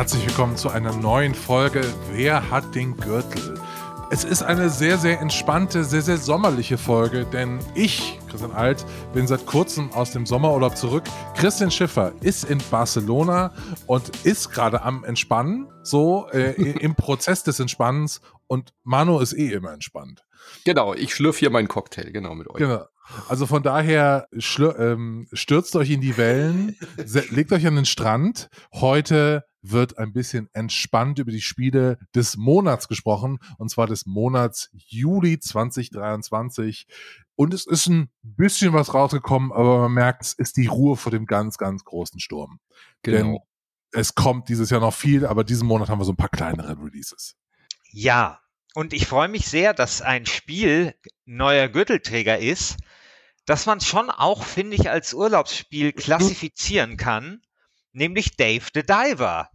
herzlich willkommen zu einer neuen Folge Wer hat den Gürtel? Es ist eine sehr, sehr entspannte, sehr, sehr sommerliche Folge, denn ich, Christian Alt, bin seit kurzem aus dem Sommerurlaub zurück. Christian Schiffer ist in Barcelona und ist gerade am Entspannen, so äh, im Prozess des Entspannens und Manu ist eh immer entspannt. Genau, ich schlürfe hier meinen Cocktail, genau mit euch. Genau. Also von daher ähm, stürzt euch in die Wellen, legt euch an den Strand. Heute wird ein bisschen entspannt über die Spiele des Monats gesprochen, und zwar des Monats Juli 2023. Und es ist ein bisschen was rausgekommen, aber man merkt, es ist die Ruhe vor dem ganz, ganz großen Sturm. Genau. Denn es kommt dieses Jahr noch viel, aber diesen Monat haben wir so ein paar kleinere Releases. Ja, und ich freue mich sehr, dass ein Spiel neuer Gürtelträger ist, dass man schon auch, finde ich, als Urlaubsspiel klassifizieren kann nämlich Dave the Diver.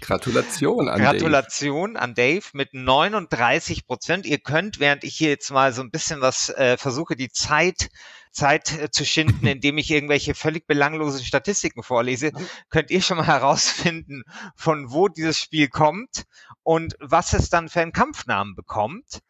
Gratulation an Gratulation Dave. an Dave mit 39 Prozent. Ihr könnt, während ich hier jetzt mal so ein bisschen was äh, versuche, die Zeit Zeit äh, zu schinden, indem ich irgendwelche völlig belanglosen Statistiken vorlese, könnt ihr schon mal herausfinden, von wo dieses Spiel kommt und was es dann für einen Kampfnamen bekommt.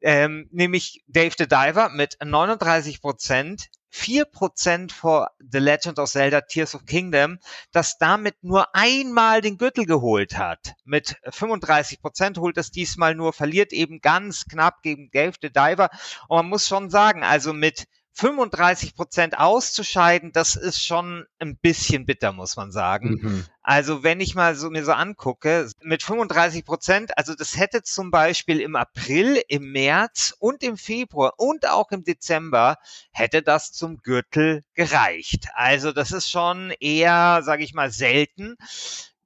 Ähm, nämlich Dave the Diver mit 39 Prozent 4% vor The Legend of Zelda Tears of Kingdom, das damit nur einmal den Gürtel geholt hat. Mit 35% holt es diesmal nur, verliert eben ganz knapp gegen Gave the Diver. Und man muss schon sagen, also mit 35 Prozent auszuscheiden, das ist schon ein bisschen bitter, muss man sagen. Mhm. Also wenn ich mal so mir so angucke, mit 35 Prozent, also das hätte zum Beispiel im April, im März und im Februar und auch im Dezember hätte das zum Gürtel gereicht. Also das ist schon eher, sage ich mal, selten.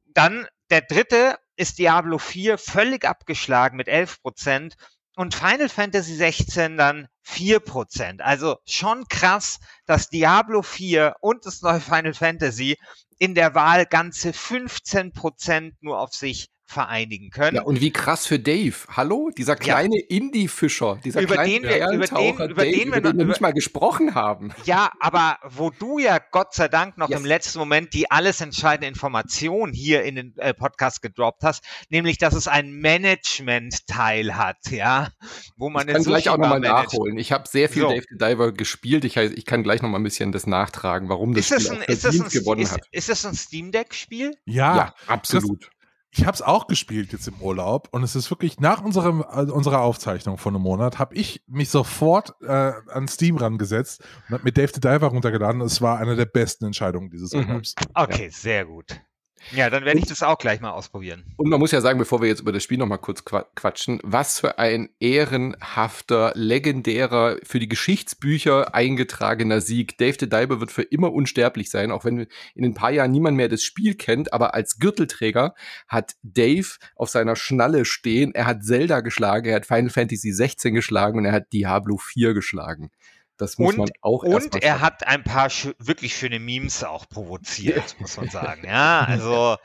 Dann der dritte ist Diablo 4 völlig abgeschlagen mit 11 Prozent und Final Fantasy 16 dann 4%. Also schon krass, dass Diablo 4 und das neue Final Fantasy in der Wahl ganze 15% nur auf sich vereinigen können. Ja, und wie krass für Dave. Hallo? Dieser kleine ja. Indie-Fischer, dieser über kleine den wir, über den, über Dave, den wir, über den wir nicht mal gesprochen haben. Ja, aber wo du ja Gott sei Dank noch yes. im letzten Moment die alles entscheidende Information hier in den äh, Podcast gedroppt hast, nämlich, dass es ein Management-Teil hat, ja, wo man ich kann gleich auch nochmal nachholen. Ich habe sehr viel so. Dave the Diver gespielt. Ich, ich kann gleich nochmal ein bisschen das nachtragen, warum das ist Spiel ein, ist das ein, gewonnen ist, hat. Ist das ein Steam Deck-Spiel? Ja, ja, absolut. Das, ich habe es auch gespielt jetzt im Urlaub und es ist wirklich nach unserem, also unserer Aufzeichnung von einem Monat, habe ich mich sofort äh, an Steam rangesetzt und habe mir Dave the Diver runtergeladen. Es war eine der besten Entscheidungen dieses mhm. Urlaubs. Okay, ja. sehr gut. Ja, dann werde ich das auch gleich mal ausprobieren. Und man muss ja sagen, bevor wir jetzt über das Spiel nochmal kurz quatschen, was für ein ehrenhafter, legendärer, für die Geschichtsbücher eingetragener Sieg. Dave the Diver wird für immer unsterblich sein, auch wenn in ein paar Jahren niemand mehr das Spiel kennt, aber als Gürtelträger hat Dave auf seiner Schnalle stehen, er hat Zelda geschlagen, er hat Final Fantasy 16 geschlagen und er hat Diablo 4 geschlagen. Das muss und, man auch Und er hat ein paar sch wirklich schöne Memes auch provoziert, muss man sagen. Ja, also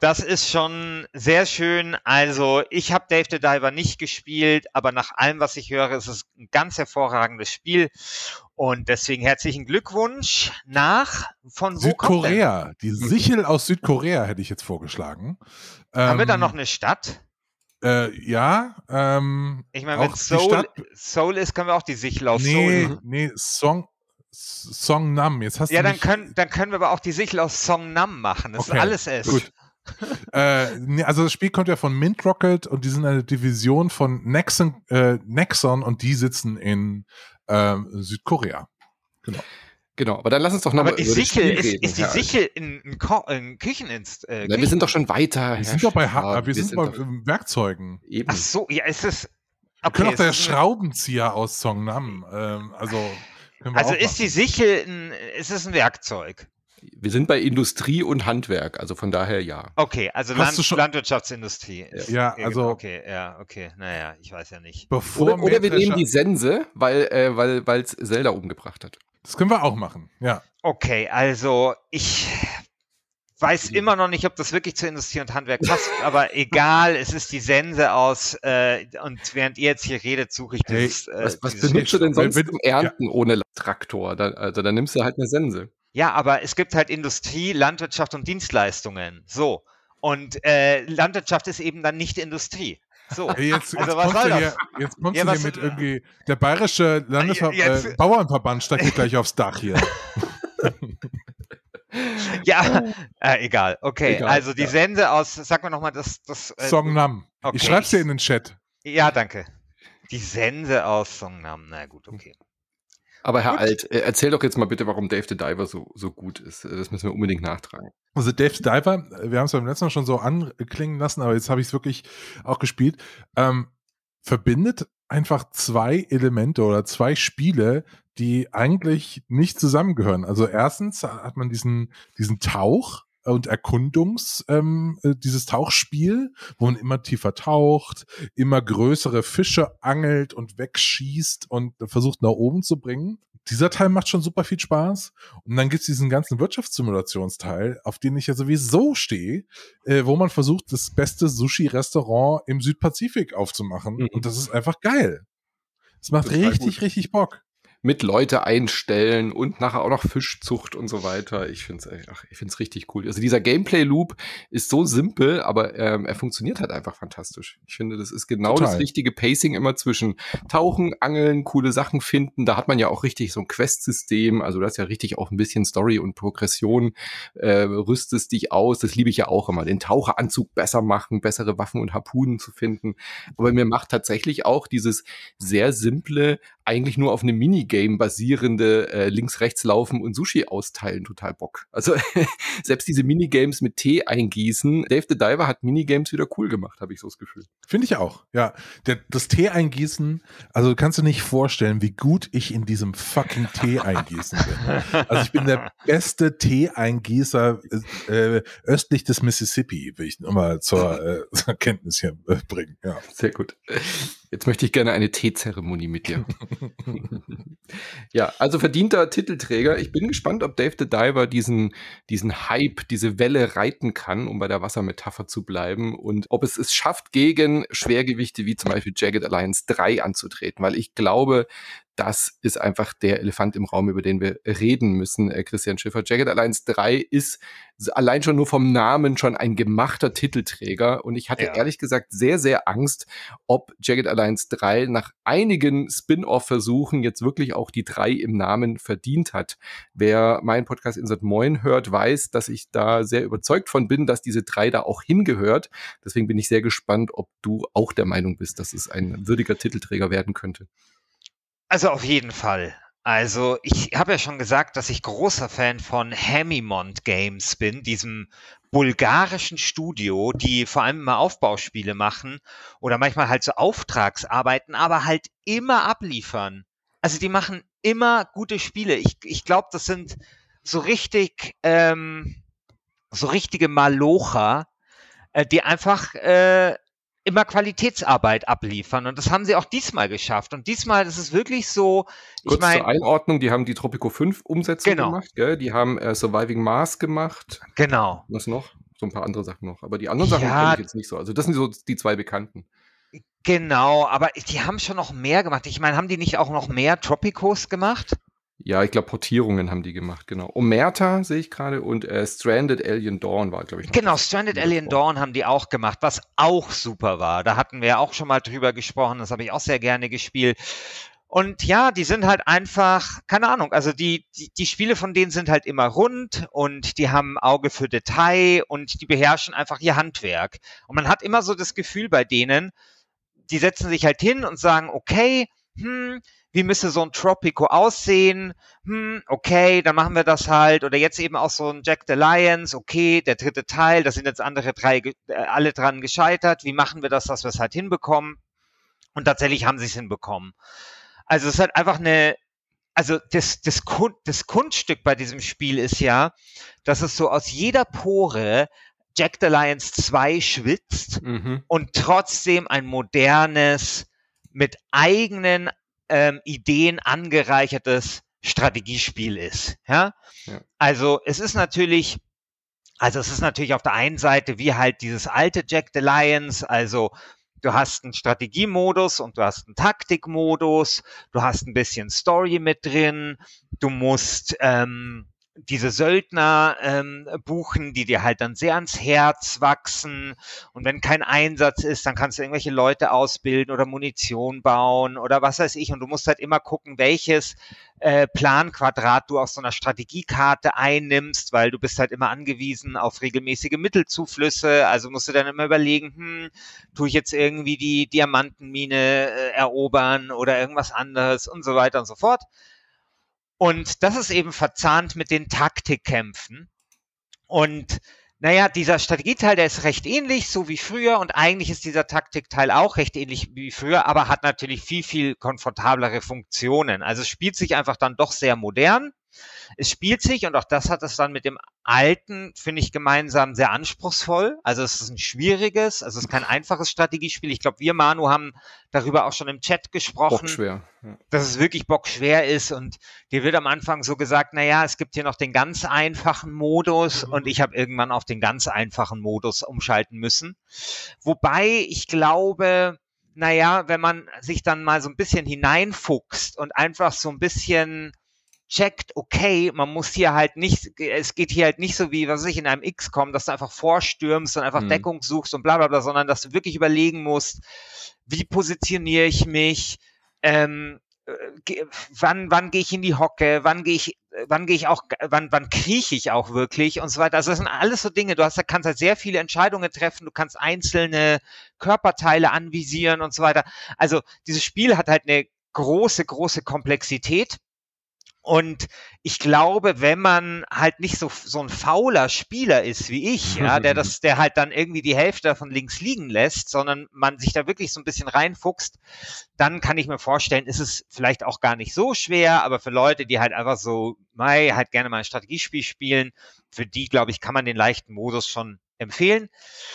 das ist schon sehr schön. Also ich habe Dave the Diver nicht gespielt, aber nach allem, was ich höre, ist es ein ganz hervorragendes Spiel. Und deswegen herzlichen Glückwunsch nach von Südkorea. Die Sichel aus Südkorea hätte ich jetzt vorgeschlagen. Haben ähm, wir da noch eine Stadt? Äh, ja. Ähm, ich meine, wenn Soul, Soul ist, können wir auch die Sichel aus nee, Soul. Nee, Song, Song Nam. Jetzt hast ja, du dann können, dann können wir aber auch die Sichel aus Song Nam machen. Das okay, ist alles es. Gut. äh, nee, also das Spiel kommt ja von Mint Rocket und die sind eine Division von Nexon, äh, Nexon und die sitzen in äh, Südkorea. Genau. Genau, aber dann lass uns doch nochmal über Sichel, ist, reden, ist die Sichel in, in, in Kücheninst? Äh, Na, wir sind doch schon weiter. Wir sind doch bei, ha wir, wir sind, sind bei Werkzeugen. Eben. Ach so, ja, ist es. Okay, wir können auch der Schraubenzieher aus Songnam. Ähm, also also ist die Sichel ein, ist es ein Werkzeug? Wir sind bei Industrie und Handwerk, also von daher ja. Okay, also Land, Landwirtschaftsindustrie. Ja, also. Okay, ja, okay. Naja, ich weiß ja nicht. Bevor oder, oder wir nehmen die Sense, weil äh, weil es Zelda umgebracht hat. Das können wir auch machen, ja. Okay, also ich weiß immer noch nicht, ob das wirklich zur Industrie und Handwerk passt, aber egal, es ist die Sense aus äh, und während ihr jetzt hier redet, suche ich hey, dieses. Äh, was was benutzt du denn sonst zum Ernten ja. ohne Traktor? Da, also dann nimmst du halt eine Sense. Ja, aber es gibt halt Industrie, Landwirtschaft und Dienstleistungen. So. Und äh, Landwirtschaft ist eben dann nicht Industrie. So. Ey, Jetzt, Also jetzt was kommst soll du das? hier, jetzt kommst Ja, du hier mit irgendwie, der bayerische Landesver jetzt- äh, Bauernverband steigt hier gleich aufs Dach hier. Ja, äh, egal. Okay, Egal, also die ja. Sense aus, sag mal nochmal, das, das. Äh, Songnam. okay. Ich schreib's dir in den Chat. Ja, danke. Die Sense aus Songnam. Na gut, okay. Aber Herr Gut. Alt, äh, erzähl doch jetzt mal bitte, warum Dave the Diver so, so gut ist. Äh, Das müssen wir unbedingt nachtragen. Also Dave Diver, wir haben es beim letzten Mal schon so anklingen lassen, aber jetzt habe ich es wirklich auch gespielt, ähm, verbindet einfach zwei Elemente oder zwei Spiele, die eigentlich nicht zusammengehören. Also erstens hat man diesen, diesen Tauch und Erkundungs, ähm, äh, dieses Tauchspiel, wo man immer tiefer taucht, immer größere Fische angelt und wegschießt und versucht nach oben zu bringen. Dieser Teil macht schon super viel Spaß. Und dann gibt's diesen ganzen Wirtschaftssimulationsteil, auf den ich ja sowieso stehe, äh, wo man versucht, das beste Sushi-Restaurant im Südpazifik aufzumachen. Mhm. Und das ist einfach geil. Es macht richtig, gut. richtig Bock. Mit Leute einstellen und nachher auch noch Fischzucht und so weiter. Ich finde es ach, ich find's richtig cool. Also dieser Gameplay-Loop ist so simpel, aber ähm, er funktioniert halt einfach fantastisch. Ich finde, das ist genau Total. das richtige Pacing immer zwischen Tauchen, Angeln, coole Sachen finden. Da hat man ja auch richtig so ein Quest-System. Also du hast ja richtig auch ein bisschen Story und Progression. Äh, rüstest dich aus. Das liebe ich ja auch immer. Den Taucheranzug besser machen, bessere Waffen und Harpunen zu finden. Aber mir macht tatsächlich auch dieses sehr simple, eigentlich nur auf einem Minigame basierende äh, links-rechts laufen und Sushi austeilen total Bock. Also selbst diese Minigames mit Tee eingießen, Dave the Diver hat Minigames wieder cool gemacht, habe ich so das Gefühl. Finde ich auch. Ja, der, das Tee eingießen, also kannst du nicht vorstellen, wie gut ich in diesem fucking Tee eingießen bin. Also ich bin der beste Tee-Eingießer äh, östlich des Mississippi, will ich nur mal zur, äh, zur Kenntnis hier äh, bringen. Ja. Sehr gut. Jetzt möchte ich gerne eine Teezeremonie mit dir. ja, also verdienter Titelträger. Ich bin gespannt, ob Dave the Diver diesen, diesen Hype, diese Welle reiten kann, um bei der Wassermetapher zu bleiben und ob es es schafft, gegen Schwergewichte wie zum Beispiel Jagged Alliance 3 anzutreten, weil ich glaube, das ist einfach der Elefant im Raum, über den wir reden müssen, äh, Christian Schiffer. Jagged Alliance 3 ist allein schon nur vom Namen schon ein gemachter Titelträger und ich hatte Ja. ehrlich gesagt sehr, sehr Angst, ob Jagged Alliance 3 nach einigen Spin-off-Versuchen jetzt wirklich auch die 3 im Namen verdient hat. Wer meinen Podcast Insert Moin hört, weiß, dass ich da sehr überzeugt von bin, dass diese 3 da auch hingehört. Deswegen bin ich sehr gespannt, ob du auch der Meinung bist, dass es ein würdiger Titelträger werden könnte. Also auf jeden Fall. Also ich habe ja schon gesagt, dass ich großer Fan von Hamimont Games bin, diesem bulgarischen Studio, die vor allem immer Aufbauspiele machen oder manchmal halt so Auftragsarbeiten, aber halt immer abliefern. Also die machen immer gute Spiele. Ich, ich glaube, das sind so richtig, ähm, so richtige Malocher, äh, die einfach äh, immer Qualitätsarbeit abliefern. Und das haben sie auch diesmal geschafft. Und diesmal ist es wirklich so, ich Kurz zur Einordnung, die haben die Tropico 5 Umsetzung Genau. gemacht, gell? die haben äh, Surviving Mars gemacht. genau. Was noch? So ein paar andere Sachen noch. Aber die anderen Sachen Ja. kenne ich jetzt nicht so. Also das sind so die zwei bekannten. Genau, aber die haben schon noch mehr gemacht. Ich meine, haben die nicht auch noch mehr Tropicos gemacht? Ja, ich glaube, Portierungen haben die gemacht, genau. Omerta sehe ich gerade und äh, Stranded Alien Dawn war, glaube ich. Genau, Stranded Alien. Dawn haben die auch gemacht, was auch super war. Da hatten wir ja auch schon mal drüber gesprochen, das habe ich auch sehr gerne gespielt. Und ja, die sind halt einfach, keine Ahnung, also die, die, die Spiele von denen sind halt immer rund und die haben Auge für Detail und die beherrschen einfach ihr Handwerk. Und man hat immer so das Gefühl bei denen, die setzen sich halt hin und sagen, okay, hm, wie müsste so ein Tropico aussehen? Hm, okay, dann machen wir das halt. Oder jetzt eben auch so ein Jack the Lions, okay, der dritte Teil, da sind jetzt andere drei äh, alle dran gescheitert. Wie machen wir das, dass wir es halt hinbekommen? Und tatsächlich haben sie es hinbekommen. Also es ist halt einfach eine, also das, das, Kun das Kunststück bei diesem Spiel ist ja, dass es so aus jeder Pore Jack the Lions 2 schwitzt Mhm. und trotzdem ein modernes, mit eigenen ähm, Ideen angereichertes Strategiespiel ist. Ja? Ja. Also es ist natürlich, also es ist natürlich auf der einen Seite wie halt dieses alte Jack the Lions, also du hast einen Strategiemodus und du hast einen Taktikmodus, du hast ein bisschen Story mit drin, du musst ähm, diese Söldner ähm, buchen, die dir halt dann sehr ans Herz wachsen. Und wenn kein Einsatz ist, dann kannst du irgendwelche Leute ausbilden oder Munition bauen oder was weiß ich. Und du musst halt immer gucken, welches äh, Planquadrat du aus so einer Strategiekarte einnimmst, weil du bist halt immer angewiesen auf regelmäßige Mittelzuflüsse. Also musst du dann immer überlegen, hm, tue ich jetzt irgendwie die Diamantenmine äh, erobern oder irgendwas anderes und so weiter und so fort. Und das ist eben verzahnt mit den Taktikkämpfen. Und naja, dieser Strategieteil, der ist recht ähnlich, so wie früher. Und eigentlich ist dieser Taktikteil auch recht ähnlich wie früher, aber hat natürlich viel, viel komfortablere Funktionen. Also es spielt sich einfach dann doch sehr modern. Es spielt sich, und auch das hat es dann mit dem alten, finde ich, gemeinsam sehr anspruchsvoll. Also es ist ein schwieriges, also es ist kein einfaches Strategiespiel. Ich glaube, wir, Manu, haben darüber auch schon im Chat gesprochen. Bockschwer. Ja. Dass es wirklich bockschwer ist und dir wird am Anfang so gesagt, naja, es gibt hier noch den ganz einfachen Modus mhm. und ich habe irgendwann auf den ganz einfachen Modus umschalten müssen. Wobei ich glaube, naja, wenn man sich dann mal so ein bisschen hineinfuchst und einfach so ein bisschen checkt, okay, man muss hier halt nicht, es geht hier halt nicht so wie, was weiß ich, in einem XCOM, dass du einfach vorstürmst und einfach mhm. Deckung suchst und bla bla bla, sondern dass du wirklich überlegen musst, wie positioniere ich mich, ähm, äh, wann, wann gehe ich in die Hocke, wann gehe ich, wann gehe ich auch, wann, wann krieche ich auch wirklich und so weiter. Also das sind alles so Dinge. Du hast, kannst halt sehr viele Entscheidungen treffen. Du kannst einzelne Körperteile anvisieren und so weiter. Also dieses Spiel hat halt eine große, große Komplexität. Und ich glaube, wenn man halt nicht so, so ein fauler Spieler ist wie ich, ja, der das, der halt dann irgendwie die Hälfte davon links liegen lässt, sondern man sich da wirklich so ein bisschen reinfuchst, dann kann ich mir vorstellen, ist es vielleicht auch gar nicht so schwer, aber für Leute, die halt einfach so, mei, halt gerne mal ein Strategiespiel spielen, für die, glaube ich, kann man den leichten Modus schon empfehlen.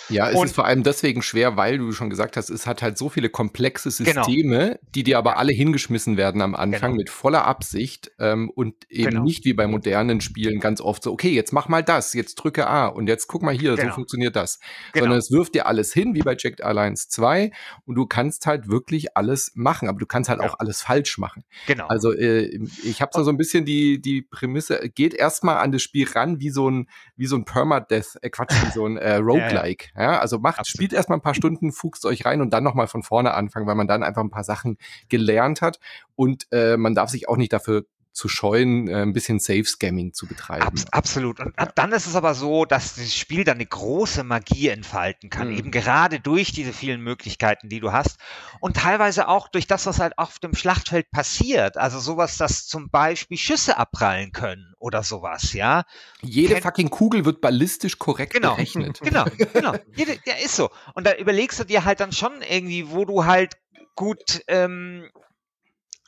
Ja, es und, ist vor allem deswegen schwer, weil du schon gesagt hast, es hat halt so viele komplexe genau. Systeme, genau. die dir aber alle hingeschmissen werden am Anfang genau. mit voller Absicht ähm, und eben genau. nicht wie bei modernen Spielen ganz oft so, okay, jetzt mach mal das, jetzt drücke A und jetzt guck mal hier, so genau. funktioniert das. Genau. Sondern es wirft dir alles hin, wie bei Jacked Alliance 2 und du kannst halt wirklich alles machen, aber du kannst halt auch alles falsch machen. Genau. Also äh, ich habe so ein bisschen die, die Prämisse, geht erstmal an das Spiel ran wie so ein, wie so ein Permadeath, äh, Quatsch, wie so ein äh, Roguelike. Ja, ja. ja, also macht, Absolut. spielt erstmal ein paar Stunden, fuchst euch rein und dann nochmal von vorne anfangen, weil man dann einfach ein paar Sachen gelernt hat und äh, man darf sich auch nicht dafür zu scheuen, äh, ein bisschen Safe-Scamming zu betreiben. Abs absolut. Und dann ist es aber so, dass das Spiel dann eine große Magie entfalten kann, mhm. eben gerade durch diese vielen Möglichkeiten, die du hast und teilweise auch durch das, was halt auf dem Schlachtfeld passiert. Also sowas, dass zum Beispiel Schüsse abprallen können oder sowas, ja. Jede Ken fucking Kugel wird ballistisch korrekt genau, berechnet. Genau, genau. Jede, ja, ist so. Und da überlegst du dir halt dann schon irgendwie, wo du halt gut ähm,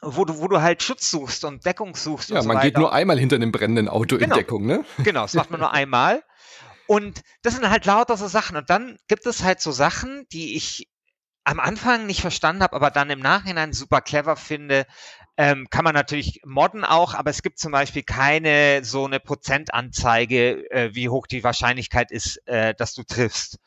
wo du, wo du halt Schutz suchst und Deckung suchst. Ja, so man weiter. geht nur einmal hinter einem brennenden Auto genau. in Deckung, ne? Genau, das macht man nur einmal. Und das sind halt lauter so Sachen. Und dann gibt es halt so Sachen, die ich am Anfang nicht verstanden habe, aber dann im Nachhinein super clever finde. Ähm, kann man natürlich modden auch, aber es gibt zum Beispiel keine so eine Prozentanzeige, äh, wie hoch die Wahrscheinlichkeit ist, äh, dass du triffst.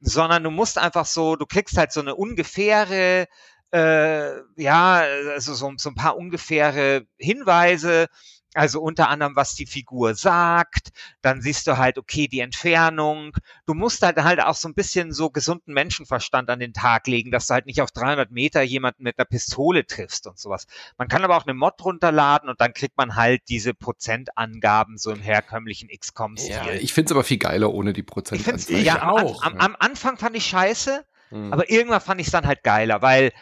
Sondern du musst einfach so, du kriegst halt so eine ungefähre äh, ja, also so, so ein paar ungefähre Hinweise, also unter anderem, was die Figur sagt, dann siehst du halt, okay, die Entfernung. Du musst halt halt auch so ein bisschen so gesunden Menschenverstand an den Tag legen, dass du halt nicht auf 300 Meter jemanden mit einer Pistole triffst und sowas. Man kann aber auch eine Mod runterladen und dann kriegt man halt diese Prozentangaben so im herkömmlichen XCOM-Stil. Ja, ich find's aber viel geiler ohne die Prozentangaben. Ja, auch. Am, am, Anfang fand ich scheiße, mhm. aber irgendwann fand ich es dann halt geiler, weil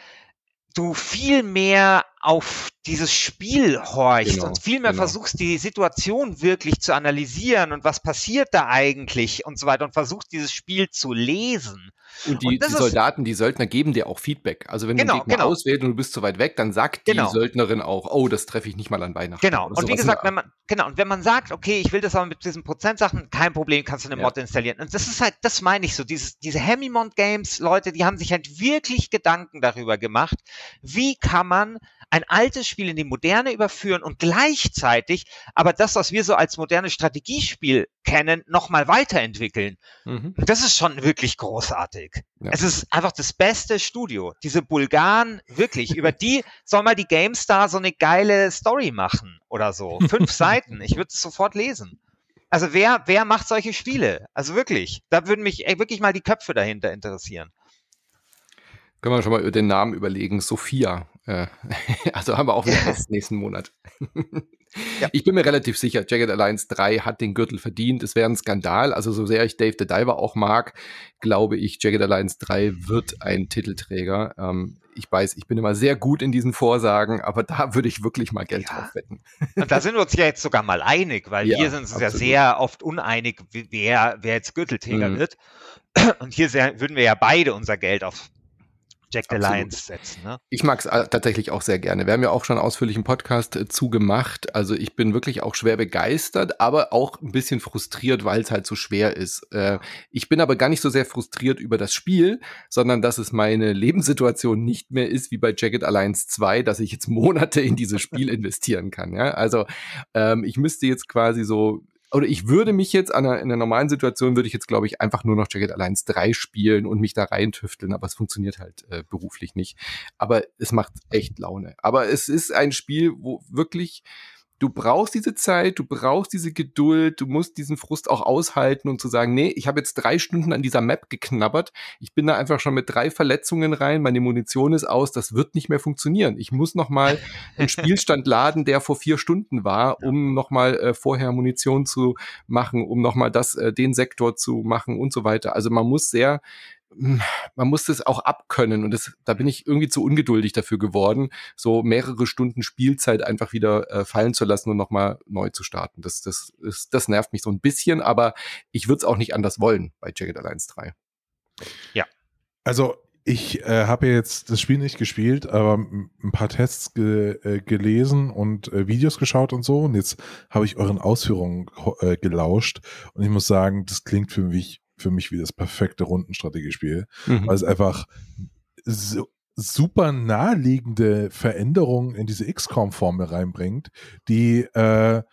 du viel mehr auf dieses Spiel horchst genau, und viel mehr genau. versuchst, die Situation wirklich zu analysieren und was passiert da eigentlich und so weiter und versuchst, dieses Spiel zu lesen. Und die, und die Soldaten, die Söldner geben dir auch Feedback. Also wenn genau, du einen Gegner genau. auswählst und du bist zu weit weg, dann sagt genau. die Söldnerin auch, oh, das treffe ich nicht mal an Weihnachten. Genau. Und wie gesagt, wenn man, genau, und wenn man sagt, okay, ich will das aber mit diesen Prozentsachen, kein Problem, kannst du eine ja. Mod installieren. Und das ist halt, das meine ich so, dieses, diese Hemimont Games, Leute, die haben sich halt wirklich Gedanken darüber gemacht, wie kann man ein altes Spiel in die moderne überführen und gleichzeitig aber das, was wir so als modernes Strategiespiel kennen, nochmal weiterentwickeln. Mhm. Das ist schon wirklich großartig. Ja. Es ist einfach das beste Studio. Diese Bulgaren, wirklich, über die soll mal die GameStar so eine geile Story machen oder so. Fünf Seiten. Ich würde es sofort lesen. Also wer, wer macht solche Spiele? Also wirklich, da würden mich ey, wirklich mal die Köpfe dahinter interessieren. Können wir schon mal über den Namen überlegen. Sophia. Äh, also haben wir auch wieder nächsten Monat. ja. Ich bin mir relativ sicher, Jagged Alliance 3 hat den Gürtel verdient. Es wäre ein Skandal. Also so sehr ich Dave the Diver auch mag, glaube ich, Jagged Alliance 3 wird ein Titelträger. Ähm, ich weiß, ich bin immer sehr gut in diesen Vorsagen, aber da würde ich wirklich mal Geld ja. drauf wetten. Und da sind wir uns ja jetzt sogar mal einig, weil ja, wir sind uns ja sehr oft uneinig, wer, wer jetzt Gürtelträger mhm. wird. Und hier sehr, würden wir ja beide unser Geld auf Jack the Lions setzen. Ne? Ich mag es äh, tatsächlich auch sehr gerne. Wir haben ja auch schon ausführlich einen Podcast äh, zugemacht. Also ich bin wirklich auch schwer begeistert, aber auch ein bisschen frustriert, weil es halt so schwer ist. Äh, ich bin aber gar nicht so sehr frustriert über das Spiel, sondern dass es meine Lebenssituation nicht mehr ist wie bei Jagged Alliance 2, dass ich jetzt Monate in dieses Spiel investieren kann. Ja? Also ähm, ich müsste jetzt quasi so oder ich würde mich jetzt an einer, in einer normalen Situation würde ich jetzt, glaube ich, einfach nur noch Jagged Alliance 3 spielen und mich da reintüfteln, aber es funktioniert halt äh, beruflich nicht. Aber es macht echt Laune. Aber es ist ein Spiel, wo wirklich du brauchst diese Zeit, du brauchst diese Geduld, du musst diesen Frust auch aushalten und zu sagen, nee, ich habe jetzt drei Stunden an dieser Map geknabbert, ich bin da einfach schon mit drei Verletzungen rein, meine Munition ist aus, das wird nicht mehr funktionieren. Ich muss noch mal einen Spielstand laden, der vor vier Stunden war, um noch mal äh, vorher Munition zu machen, um noch mal das, äh, den Sektor zu machen und so weiter. Also man muss sehr man muss das auch abkönnen und das, da bin ich irgendwie zu ungeduldig dafür geworden, so mehrere Stunden Spielzeit einfach wieder äh, fallen zu lassen und nochmal neu zu starten. Das, das, ist, das nervt mich so ein bisschen, aber ich würde es auch nicht anders wollen bei Jagged Alliance 3. Ja. Also ich äh, habe jetzt das Spiel nicht gespielt, aber ein paar Tests ge äh, gelesen und äh, Videos geschaut und so. Und jetzt habe ich euren Ausführungen äh, gelauscht. Und ich muss sagen, das klingt für mich für mich wie das perfekte Rundenstrategiespiel, mhm. weil es einfach so, super naheliegende Veränderungen in diese XCOM-Formel reinbringt, die äh,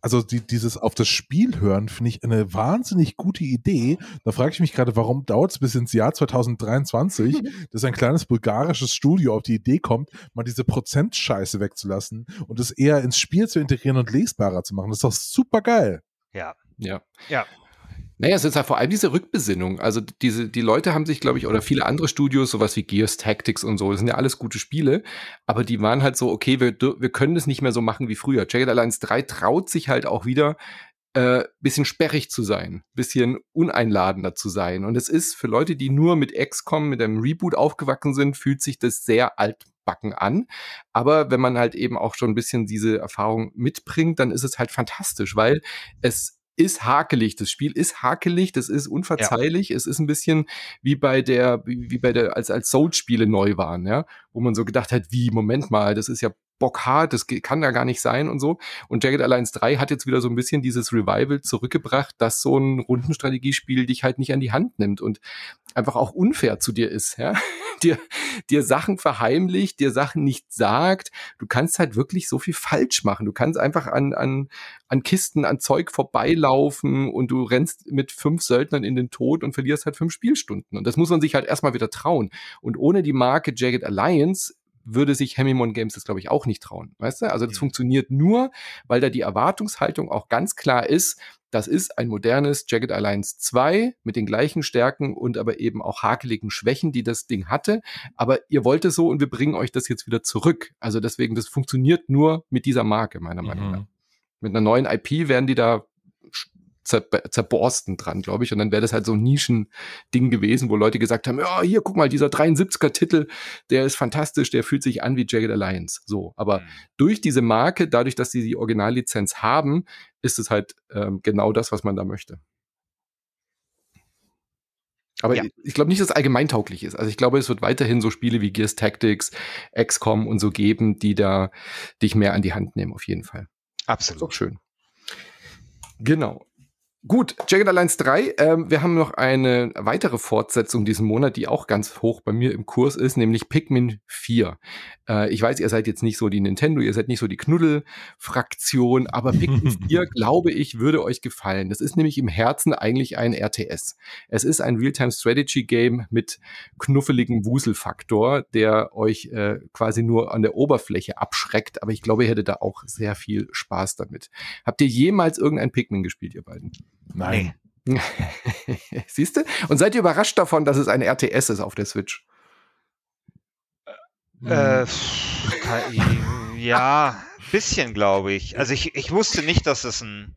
also die, dieses auf das Spiel hören, finde ich eine wahnsinnig gute Idee. Da frage ich mich gerade, warum dauert es bis ins Jahr 2023, dass ein kleines bulgarisches Studio auf die Idee kommt, mal diese Prozentscheiße wegzulassen und es eher ins Spiel zu integrieren und lesbarer zu machen. Das ist doch super geil. Ja. Ja. Ja. Naja, es ist ja vor allem diese Rückbesinnung. Also diese, die Leute haben sich, glaube ich, oder viele andere Studios, sowas wie Gears Tactics und so, das sind ja alles gute Spiele, aber die waren halt so, okay, wir, wir können das nicht mehr so machen wie früher. Jagged Alliance 3 traut sich halt auch wieder, äh, bisschen sperrig zu sein, bisschen uneinladender zu sein. Und es ist für Leute, die nur mit XCOM, mit einem Reboot aufgewachsen sind, fühlt sich das sehr altbacken an. Aber wenn man halt eben auch schon ein bisschen diese Erfahrung mitbringt, dann ist es halt fantastisch, weil es ist hakelig. Das Spiel ist hakelig, das ist unverzeihlich. Ja. Es ist ein bisschen wie bei der, wie bei der, als, als Soul-Spiele neu waren, ja, wo man so gedacht hat, wie, Moment mal, das ist ja bockhart, das kann da gar nicht sein und so. Und Jagged Alliance 3 hat jetzt wieder so ein bisschen dieses Revival zurückgebracht, dass so ein Rundenstrategiespiel dich halt nicht an die Hand nimmt und einfach auch unfair zu dir ist, ja. dir, dir Sachen verheimlicht, dir Sachen nicht sagt. Du kannst halt wirklich so viel falsch machen. Du kannst einfach an, an, an Kisten, an Zeug vorbeilaufen und du rennst mit fünf Söldnern in den Tod und verlierst halt fünf Spielstunden. Und das muss man sich halt erstmal wieder trauen. Und ohne die Marke Jagged Alliance würde sich Hemimon Games das, glaube ich, auch nicht trauen. Weißt du? Also das mhm. funktioniert nur, weil da die Erwartungshaltung auch ganz klar ist, das ist ein modernes Jagged Alliance 2 mit den gleichen Stärken und aber eben auch hakeligen Schwächen, die das Ding hatte. Aber ihr wollt es so und wir bringen euch das jetzt wieder zurück. Also deswegen, das funktioniert nur mit dieser Marke, meiner Meinung mhm. nach. Mit einer neuen IP werden die da zer zerborsten dran, glaube ich. Und dann wäre das halt so ein Nischending gewesen, wo Leute gesagt haben, ja, hier, guck mal, dieser 73er-Titel, der ist fantastisch, der fühlt sich an wie Jagged Alliance. So, aber mhm. durch diese Marke, dadurch, dass sie die Originallizenz haben, ist es halt ähm, genau das, was man da möchte. Aber ja. ich, ich glaube nicht, dass es allgemeintauglich ist. Also ich glaube, es wird weiterhin so Spiele wie Gears Tactics, XCOM und so geben, die da dich mehr an die Hand nehmen, auf jeden Fall. Absolut. Ist auch schön. Genau. Gut, Jagged Alliance 3. Ähm, wir haben noch eine weitere Fortsetzung diesen Monat, die auch ganz hoch bei mir im Kurs ist, nämlich Pikmin 4. Äh, ich weiß, ihr seid jetzt nicht so die Nintendo, ihr seid nicht so die Knuddel-Fraktion, aber Pikmin 4, glaube ich, würde euch gefallen. Das ist nämlich im Herzen eigentlich ein RTS. Es ist ein Real-Time-Strategy-Game mit knuffeligem Wuselfaktor, der euch äh, quasi nur an der Oberfläche abschreckt, aber ich glaube, ihr hättet da auch sehr viel Spaß damit. Habt ihr jemals irgendein Pikmin gespielt, ihr beiden? Nein. Siehst du? Und seid ihr überrascht davon, dass es ein RTS ist auf der Switch? Äh, ja, bisschen, glaube ich. Also ich, ich wusste nicht, dass es ein.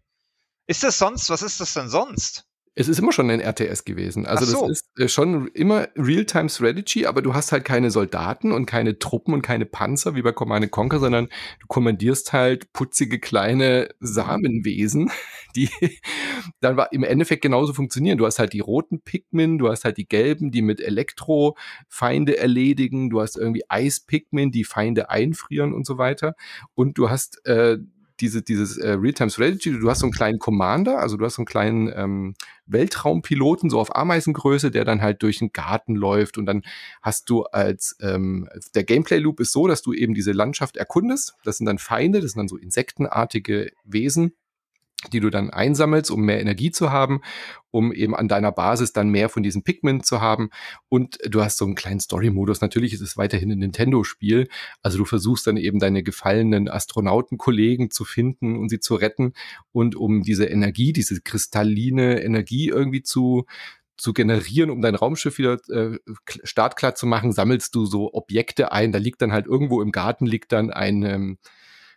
Ist das sonst? Was ist das denn sonst? Es ist immer schon ein RTS gewesen. Also so. das ist äh, schon immer Real-Time-Strategy, aber du hast halt keine Soldaten und keine Truppen und keine Panzer wie bei Command Conquer, sondern du kommandierst halt putzige kleine Samenwesen, die dann im Endeffekt genauso funktionieren. Du hast halt die roten Pikmin, du hast halt die gelben, die mit Elektro Feinde erledigen, du hast irgendwie Eis-Pikmin, die Feinde einfrieren und so weiter. Und du hast äh, diese, dieses äh, Real-Time Strategy, du hast so einen kleinen Commander, also du hast so einen kleinen ähm, Weltraumpiloten, so auf Ameisengröße, der dann halt durch den Garten läuft. Und dann hast du als, ähm, der Gameplay-Loop ist so, dass du eben diese Landschaft erkundest, das sind dann Feinde, das sind dann so insektenartige Wesen, die du dann einsammelst, um mehr Energie zu haben, um eben an deiner Basis dann mehr von diesen Pikmin zu haben. Und du hast so einen kleinen Story-Modus. Natürlich ist es weiterhin ein Nintendo-Spiel. Also du versuchst dann eben deine gefallenen Astronautenkollegen zu finden und sie zu retten. Und um diese Energie, diese kristalline Energie irgendwie zu, zu generieren, um dein Raumschiff wieder äh, startklar zu machen, sammelst du so Objekte ein. Da liegt dann halt irgendwo im Garten liegt dann ein, ähm,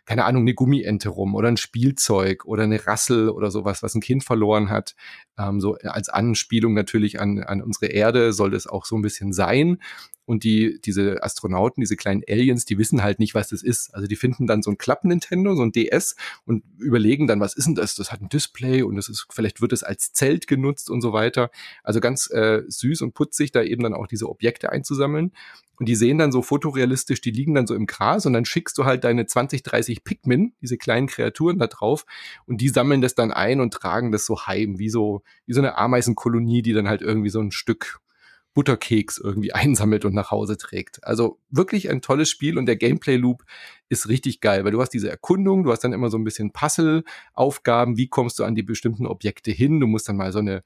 keine Ahnung, eine Gummiente rum oder ein Spielzeug oder eine Rassel oder sowas, was ein Kind verloren hat. Ähm, so als Anspielung natürlich an, an unsere Erde soll das auch so ein bisschen sein. Und die, diese Astronauten, diese kleinen Aliens, die wissen halt nicht, was das ist. Also die finden dann so ein Klappen-Nintendo, so ein DS und überlegen dann, was ist denn das? Das hat ein Display und das ist, vielleicht wird es als Zelt genutzt und so weiter. Also ganz äh, süß und putzig, da eben dann auch diese Objekte einzusammeln. Und die sehen dann so fotorealistisch, die liegen dann so im Gras und dann schickst du halt deine 20, 30 Pikmin, diese kleinen Kreaturen da drauf und die sammeln das dann ein und tragen das so heim, wie so, wie so eine Ameisenkolonie, die dann halt irgendwie so ein Stück Butterkeks irgendwie einsammelt und nach Hause trägt. Also wirklich ein tolles Spiel und der Gameplay-Loop ist richtig geil, weil du hast diese Erkundung, du hast dann immer so ein bisschen Puzzle-Aufgaben, wie kommst du an die bestimmten Objekte hin, du musst dann mal so eine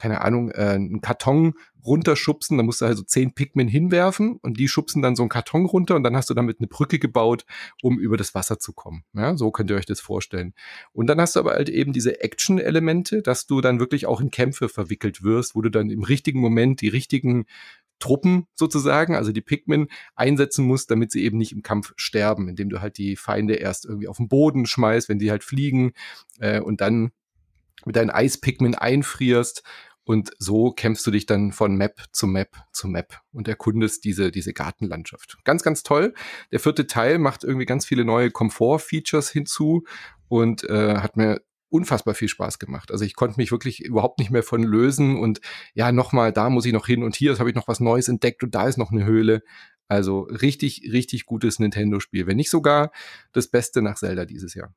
keine Ahnung, äh, einen Karton runterschubsen, da musst du also zehn Pikmin hinwerfen und die schubsen dann so einen Karton runter und dann hast du damit eine Brücke gebaut, um über das Wasser zu kommen. Ja, so könnt ihr euch das vorstellen. Und dann hast du aber halt eben diese Action-Elemente, dass du dann wirklich auch in Kämpfe verwickelt wirst, wo du dann im richtigen Moment die richtigen Truppen sozusagen, also die Pikmin, einsetzen musst, damit sie eben nicht im Kampf sterben, indem du halt die Feinde erst irgendwie auf den Boden schmeißt, wenn die halt fliegen äh, und dann mit deinen Eispigmen einfrierst und so kämpfst du dich dann von Map zu Map zu Map und erkundest diese, diese Gartenlandschaft. Ganz, ganz toll. Der vierte Teil macht irgendwie ganz viele neue Komfort-Features hinzu und äh, hat mir unfassbar viel Spaß gemacht. Also ich konnte mich wirklich überhaupt nicht mehr von lösen und ja, nochmal, da muss ich noch hin und hier habe ich noch was Neues entdeckt und da ist noch eine Höhle. Also richtig, richtig gutes Nintendo-Spiel. Wenn nicht sogar das Beste nach Zelda dieses Jahr.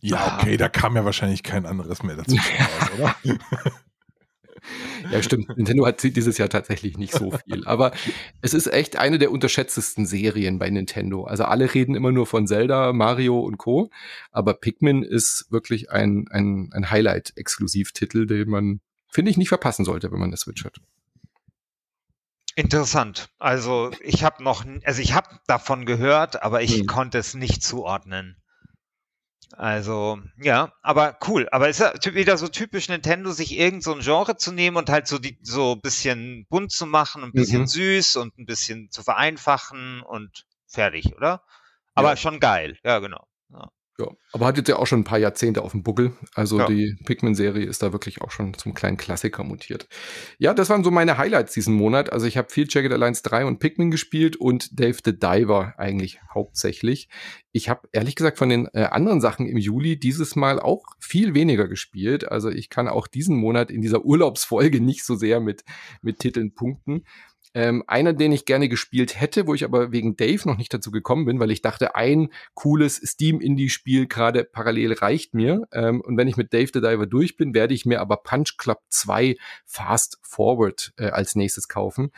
Ja, okay, da kam ja wahrscheinlich kein anderes mehr dazu, oder? Ja, stimmt. Nintendo hat dieses Jahr tatsächlich nicht so viel. Aber es ist echt eine der unterschätztesten Serien bei Nintendo. Also alle reden immer nur von Zelda, Mario und Co. Aber Pikmin ist wirklich ein, ein, ein Highlight-Exklusivtitel, den man, finde ich, nicht verpassen sollte, wenn man eine Switch hat. Interessant. Also ich habe noch, also ich habe davon gehört, aber ich hm. konnte es nicht zuordnen. Also, ja, aber cool. Aber ist ja wieder so typisch Nintendo, sich irgend so ein Genre zu nehmen und halt so die, so bisschen bunt zu machen, ein bisschen mhm. süß und ein bisschen zu vereinfachen und fertig, oder? Aber ja. schon geil. Ja, genau. Ja. Aber hat jetzt ja auch schon ein paar Jahrzehnte auf dem Buckel. Also ja. die Pikmin-Serie ist da wirklich auch schon zum kleinen Klassiker mutiert. Ja, das waren so meine Highlights diesen Monat. Also ich habe viel Jagged Alliance 3 und Pikmin gespielt und Dave the Diver eigentlich hauptsächlich. Ich habe ehrlich gesagt von den äh, anderen Sachen im Juli dieses Mal auch viel weniger gespielt. Also ich kann auch diesen Monat in dieser Urlaubsfolge nicht so sehr mit, mit Titeln punkten. Ähm, einer, den ich gerne gespielt hätte, wo ich aber wegen Dave noch nicht dazu gekommen bin, weil ich dachte, ein cooles Steam-Indie-Spiel gerade parallel reicht mir. Ähm, und wenn ich mit Dave the Diver durch bin, werde ich mir aber Punch Club 2 Fast Forward äh, als nächstes kaufen.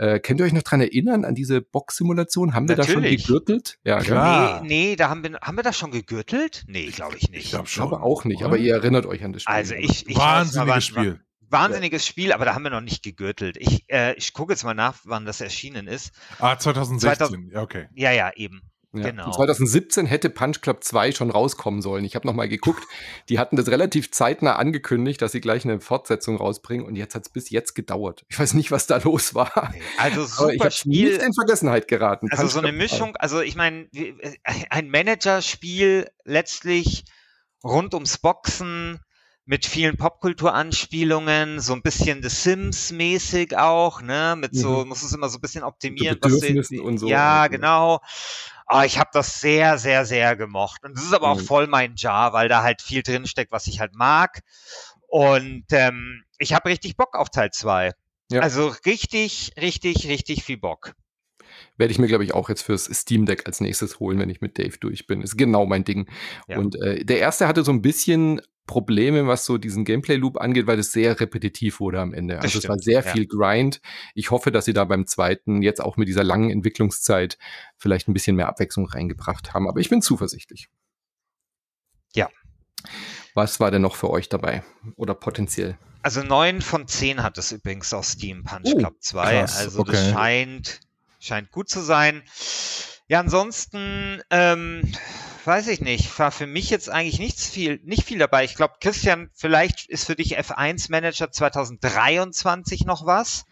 Äh, könnt ihr euch noch dran erinnern an diese Box-Simulation? Haben wir da schon gegürtelt? Ja, klar. Nee, nee, da haben wir, haben wir das schon gegürtelt? Nee, glaube ich nicht. Ich glaube. Aber auch nicht, oder? aber ihr erinnert euch an das Spiel. Also ich, ich Wahnsinniges Spiel. Wahnsinniges Spiel, aber da haben wir noch nicht gegürtelt. Ich, äh, ich gucke jetzt mal nach, wann das erschienen ist. Ah, 2016. 2000, ja, okay. Ja, ja, eben. Ja. Genau. 2017 hätte Punch Club 2 schon rauskommen sollen. Ich habe noch mal geguckt. Die hatten das relativ zeitnah angekündigt, dass sie gleich eine Fortsetzung rausbringen und jetzt hat es bis jetzt gedauert. Ich weiß nicht, was da los war. Also super ich Spiel. Nicht in Vergessenheit geraten. Also Punch so eine Mischung, also ich meine, ein Managerspiel letztlich rund ums Boxen, mit vielen Popkulturanspielungen, so ein bisschen The Sims mäßig auch, ne, mit so, mhm. muss es immer so ein bisschen optimieren, was sie, und so. Ja, genau. Aber ich habe das sehr, sehr, sehr gemocht. Und das ist aber mhm. auch voll mein Jar, weil da halt viel drinsteckt, was ich halt mag. Und ähm, ich habe richtig Bock auf Teil 2. Ja. Also richtig, richtig, richtig viel Bock. Werde ich mir, glaube ich, auch jetzt fürs Steam Deck als nächstes holen, wenn ich mit Dave durch bin. Ist genau mein Ding. Ja. Und äh, der erste hatte so ein bisschen Probleme, was so diesen Gameplay-Loop angeht, weil es sehr repetitiv wurde am Ende. Also es war sehr viel Grind. Ich hoffe, dass sie da beim zweiten jetzt auch mit dieser langen Entwicklungszeit vielleicht ein bisschen mehr Abwechslung reingebracht haben. Aber ich bin zuversichtlich. Ja. Was war denn noch für euch dabei? Oder potenziell? Also neun von zehn hat es übrigens auf Steam Punch oh, Club 2. Krass, also okay. das scheint, scheint gut zu sein. Ja, ansonsten, ähm, weiß ich nicht, war für mich jetzt eigentlich nichts viel, nicht viel dabei. Ich glaube, Christian, vielleicht ist für dich F1 Manager 2023 noch was,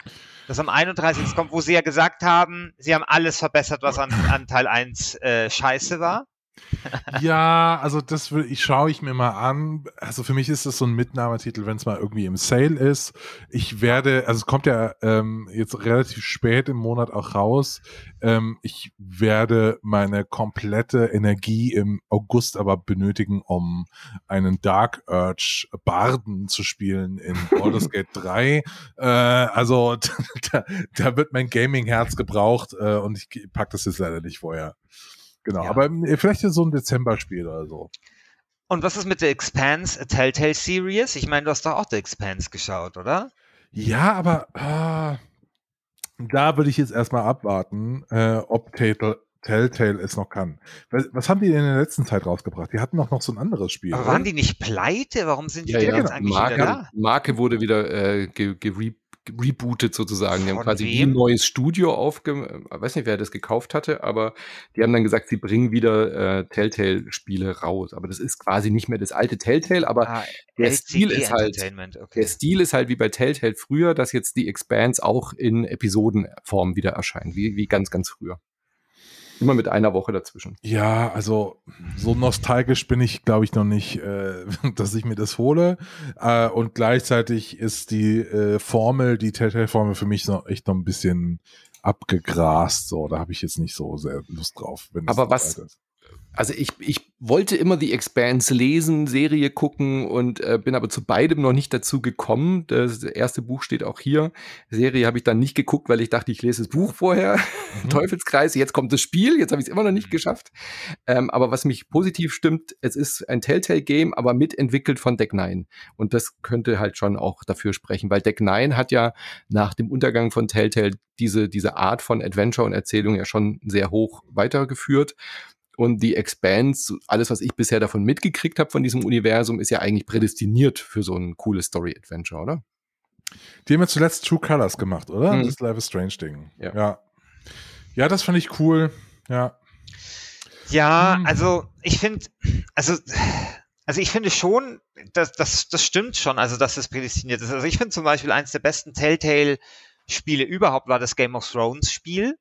das am 31. kommt, wo sie ja gesagt haben, sie haben alles verbessert, was an, an Teil 1 äh, scheiße war ja, also das will ich schaue ich mir mal an. Also für mich ist das so ein Mitnahmetitel, wenn es mal irgendwie im Sale ist. Ich werde, also es kommt ja ähm, jetzt relativ spät im Monat auch raus. Ähm, ich werde meine komplette Energie im August aber benötigen, um einen Dark Urge Barden zu spielen in Baldur's Gate 3. Äh, also da, da wird mein Gaming-Herz gebraucht äh, und ich pack das jetzt leider nicht vorher. Genau, ja. aber äh, vielleicht so ein Dezember-Spiel oder so. Und was ist mit der Expanse, a Telltale Series? Ich meine, du hast doch auch The Expanse geschaut, oder? Ja, aber äh, da würde ich jetzt erstmal abwarten, äh, ob Telltale, Telltale es noch kann. Was, was, haben die in der letzten Zeit rausgebracht? Die hatten noch, noch so ein anderes Spiel. Aber waren die nicht pleite? Warum sind die ja, denn ja, jetzt eigentlich Marke, wieder da? Marke wurde wieder äh, ge, ge rebootet sozusagen. Die haben quasi wem? wie ein neues Studio aufge... Ich weiß nicht, wer das gekauft hatte, aber die haben dann gesagt, sie bringen wieder äh, Telltale-Spiele raus. Aber das ist quasi nicht mehr das alte Telltale, aber ah, der Stil ist halt... Okay. Der Stil ist halt wie bei Telltale früher, dass jetzt die Expanse auch in Episodenform wieder erscheint, wie, wie ganz, ganz früher. Immer mit einer Woche dazwischen. Ja, also so nostalgisch bin ich, glaube ich, noch nicht, äh, dass ich mir das hole. Äh, und gleichzeitig ist die äh, Formel, die Telltale-Formel für mich noch echt noch ein bisschen abgegrast. So, da habe ich jetzt nicht so sehr Lust drauf. Aber was, also ich, ich wollte immer die Expanse lesen, Serie gucken und äh, bin aber zu beidem noch nicht dazu gekommen. Das erste Buch steht auch hier. Serie habe ich dann nicht geguckt, weil ich dachte, ich lese das Buch vorher. Mhm. Teufelskreis, jetzt kommt das Spiel, jetzt habe ich es immer noch nicht mhm. geschafft. Ähm, aber was mich positiv stimmt, es ist ein Telltale-Game, aber mitentwickelt von Deck 9. Und das könnte halt schon auch dafür sprechen, weil Deck 9 hat ja nach dem Untergang von Telltale diese, diese Art von Adventure und Erzählung ja schon sehr hoch weitergeführt. Und die Expanse, alles, was ich bisher davon mitgekriegt habe von diesem Universum, ist ja eigentlich prädestiniert für so ein cooles Story-Adventure, oder? Die haben ja zuletzt True Colors gemacht, oder? Mhm. Das Life is Strange Ding. Ja. ja. Ja, das fand ich cool. Ja. Ja, hm. also ich finde, also, also ich finde schon, dass das, das stimmt schon, also dass es prädestiniert ist. Also ich finde zum Beispiel eines der besten Telltale-Spiele überhaupt war das Game of Thrones Spiel.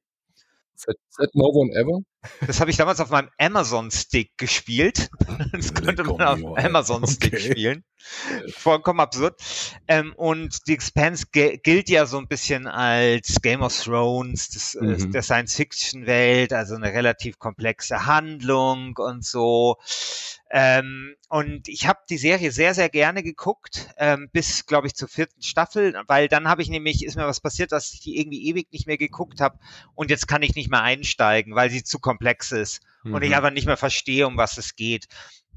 Seit, seit No One Ever? Das habe ich damals auf meinem Amazon-Stick gespielt. Das konnte man auf Amazon-Stick okay. spielen. Vollkommen absurd. Ähm, und die Expanse gilt ja so ein bisschen als Game of Thrones des, äh, mhm. der Science-Fiction-Welt, also eine relativ komplexe Handlung und so. Ähm, und ich habe die Serie sehr, sehr gerne geguckt, ähm, bis, glaube ich, zur vierten Staffel, weil dann habe ich nämlich, ist mir was passiert, dass ich die irgendwie ewig nicht mehr geguckt habe und jetzt kann ich nicht mehr einsteigen, weil sie zu komplex ist mhm. und ich mhm. einfach nicht mehr verstehe, um was es geht.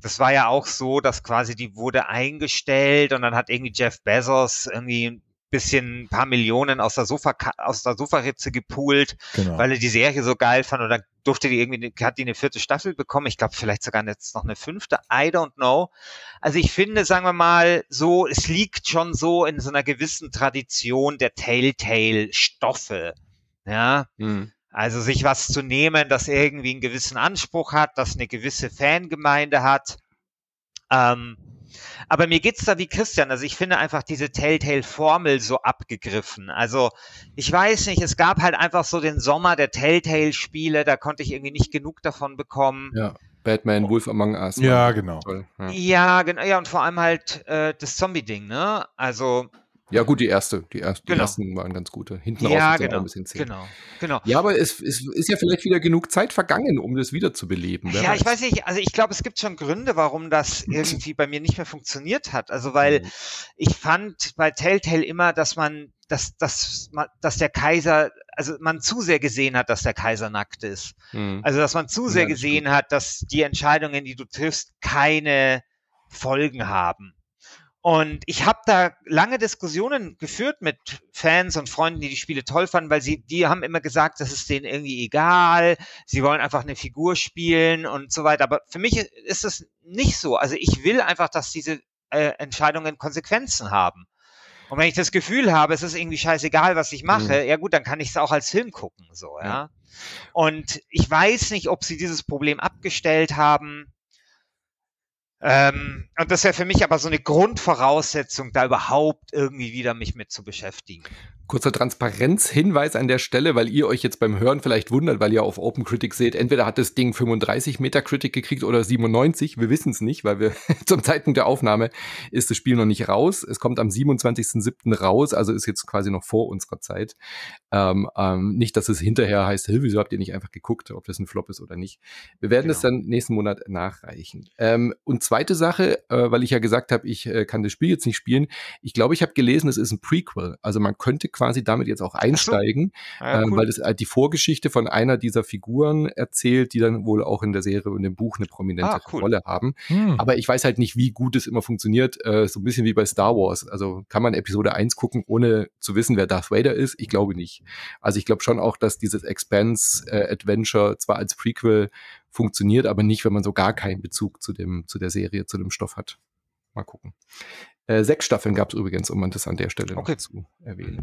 Das war ja auch so, dass quasi die wurde eingestellt und dann hat irgendwie Jeff Bezos irgendwie bisschen ein paar Millionen aus der Sofa aus der Sofaritze gepoolt, genau. weil er die Serie so geil fand und dann durfte die irgendwie hat die eine vierte Staffel bekommen, ich glaube vielleicht sogar jetzt noch eine fünfte, I don't know. Also ich finde, sagen wir mal, so es liegt schon so in so einer gewissen Tradition der Telltale Stoffe. Ja? Mhm. Also sich was zu nehmen, das irgendwie einen gewissen Anspruch hat, das eine gewisse Fangemeinde hat. Ähm, aber mir geht's da wie Christian. Also ich finde einfach diese Telltale-Formel so abgegriffen. Also ich weiß nicht, es gab halt einfach so den Sommer der Telltale-Spiele, da konnte ich irgendwie nicht genug davon bekommen. Ja. Batman, Wolf Among Us. Ja, genau. Ja. ja, genau. Ja, und vor allem halt äh, das Zombie-Ding, ne? Also ja, gut, die erste. Die, erste, genau. die ersten waren ganz gute. Hinten ja, raus genau, ein bisschen zäh. Genau, genau. Ja, aber es, es, ist ja vielleicht wieder genug Zeit vergangen, um das wieder zu beleben. Ja, weiß. ich weiß nicht. Also ich glaube, es gibt schon Gründe, warum das irgendwie bei mir nicht mehr funktioniert hat. Also weil mhm. ich fand bei Telltale immer, dass man, dass, dass, dass der Kaiser, also man zu sehr gesehen hat, dass der Kaiser nackt ist. Mhm. Also dass man zu sehr ja, gesehen stimmt. hat, dass die Entscheidungen, die du triffst, keine Folgen haben. Und ich habe da lange Diskussionen geführt mit Fans und Freunden, die die Spiele toll fanden, weil sie, die haben immer gesagt, das ist denen irgendwie egal, sie wollen einfach eine Figur spielen und so weiter. Aber für mich ist es nicht so. Also ich will einfach, dass diese äh, Entscheidungen Konsequenzen haben. Und wenn ich das Gefühl habe, es ist irgendwie scheißegal, was ich mache, mhm. ja gut, dann kann ich es auch als Film gucken, so, ja. ja. Und ich weiß nicht, ob sie dieses Problem abgestellt haben. Ähm, und das wäre für mich aber so eine Grundvoraussetzung, da überhaupt irgendwie wieder mich mit zu beschäftigen. Kurzer Transparenzhinweis an der Stelle, weil ihr euch jetzt beim Hören vielleicht wundert, weil ihr auf OpenCritic seht, entweder hat das Ding 35 Metacritic gekriegt oder 97, wir wissen es nicht, weil wir zum Zeitpunkt der Aufnahme ist das Spiel noch nicht raus. Es kommt am 27.07. raus, also ist jetzt quasi noch vor unserer Zeit. Ähm, ähm, nicht, dass es hinterher heißt, wieso habt ihr nicht einfach geguckt, ob das ein Flop ist oder nicht. Wir werden es genau. dann nächsten Monat nachreichen. Ähm, und zweite Sache, äh, weil ich ja gesagt habe, ich äh, kann das Spiel jetzt nicht spielen. Ich glaube, ich habe gelesen, es ist ein Prequel. Also man könnte quasi damit jetzt auch einsteigen, so. ja, cool. äh, weil das halt die Vorgeschichte von einer dieser Figuren erzählt, die dann wohl auch in der Serie und im Buch eine prominente ah, cool. Rolle haben. Hm. Aber ich weiß halt nicht, wie gut es immer funktioniert. Äh, so ein bisschen wie bei Star Wars. Also kann man Episode 1 gucken, ohne zu wissen, wer Darth Vader ist? Ich glaube nicht. Also ich glaube schon auch, dass dieses Expanse-Adventure äh, zwar als Prequel funktioniert, aber nicht, wenn man so gar keinen Bezug zu dem, zu der Serie, zu dem Stoff hat. Mal gucken. Äh, sechs Staffeln gab es übrigens, um das an der Stelle okay. noch zu erwähnen.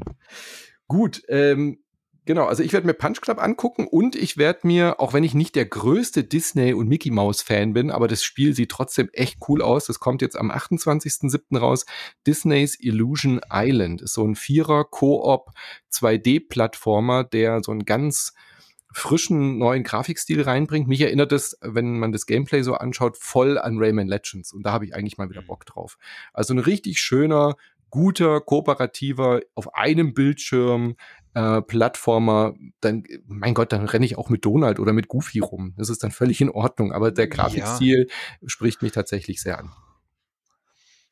Gut, ähm, Genau, also ich werde mir Punch Club angucken und ich werde mir, auch wenn ich nicht der größte Disney- und Mickey Mouse-Fan bin, aber das Spiel sieht trotzdem echt cool aus. Das kommt jetzt am 28.07. raus. Disney's Illusion Island ist so ein Vierer Koop 2D-Plattformer, der so ein ganz frischen neuen Grafikstil reinbringt. Mich erinnert es, wenn man das Gameplay so anschaut, voll an Rayman Legends. Und da habe ich eigentlich mal wieder mhm. Bock drauf. Also ein richtig schöner, guter, kooperativer, auf einem Bildschirm äh, Plattformer, dann, mein Gott, dann renne ich auch mit Donald oder mit Goofy rum. Das ist dann völlig in Ordnung. Aber der Grafikstil ja. spricht mich tatsächlich sehr an.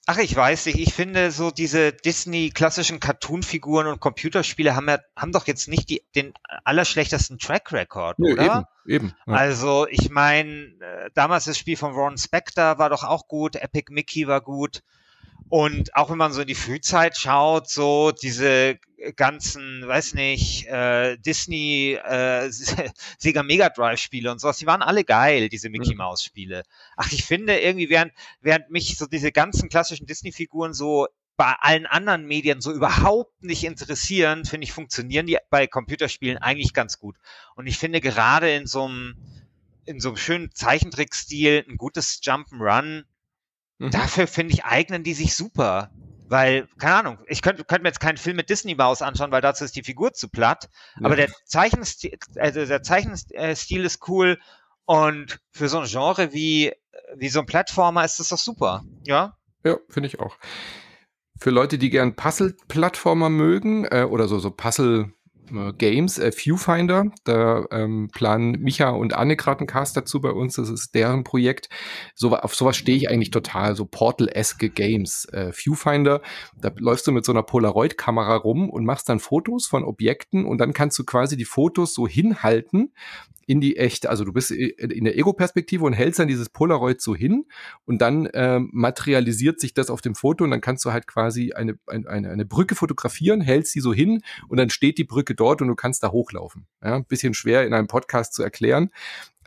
Ach, ich weiß nicht. Ich finde so diese Disney-klassischen Cartoon-Figuren und Computerspiele haben ja, haben doch jetzt nicht die, den allerschlechtesten Track Record, oder? Eben, eben. Ja. Also, ich meine, äh, damals das Spiel von Ron Spector war doch auch gut, Epic Mickey war gut. Und auch wenn man so in die Frühzeit schaut, so diese ganzen, weiß nicht, äh, Disney, äh, Sega Mega Drive Spiele und sowas, die waren alle geil, diese Mickey mhm. Mouse Spiele. Ach, ich finde irgendwie, während, während mich so diese ganzen klassischen Disney-Figuren so bei allen anderen Medien so überhaupt nicht interessieren, finde ich, funktionieren die bei Computerspielen eigentlich ganz gut. Und ich finde gerade in so einem, in so einem schönen Zeichentrickstil ein gutes Jump'n'Run Mhm. Dafür finde ich, eignen die sich super. Weil, keine Ahnung, ich könnte könnt mir jetzt keinen Film mit Disney-Maus anschauen, weil dazu ist die Figur zu platt. Ja. Aber der Zeichenstil, also der Zeichenstil ist cool und für so ein Genre wie, wie so ein Plattformer ist das doch super. Ja? Ja, finde ich auch. Für Leute, die gern Puzzle-Plattformer mögen, äh, oder so, so Puzzle Games, äh, Viewfinder. Da ähm, planen Micha und Anne gerade einen Cast dazu bei uns. Das ist deren Projekt. So, auf sowas stehe ich eigentlich total. So Portal-eske Games. Äh, Viewfinder, da läufst du mit so einer Polaroid-Kamera rum und machst dann Fotos von Objekten und dann kannst du quasi die Fotos so hinhalten in die echte, also du bist in der Ego-Perspektive und hältst dann dieses Polaroid so hin und dann ähm, materialisiert sich das auf dem Foto und dann kannst du halt quasi eine, eine, eine Brücke fotografieren, hältst sie so hin und dann steht die Brücke dort und du kannst da hochlaufen. Ja, ein bisschen schwer in einem Podcast zu erklären,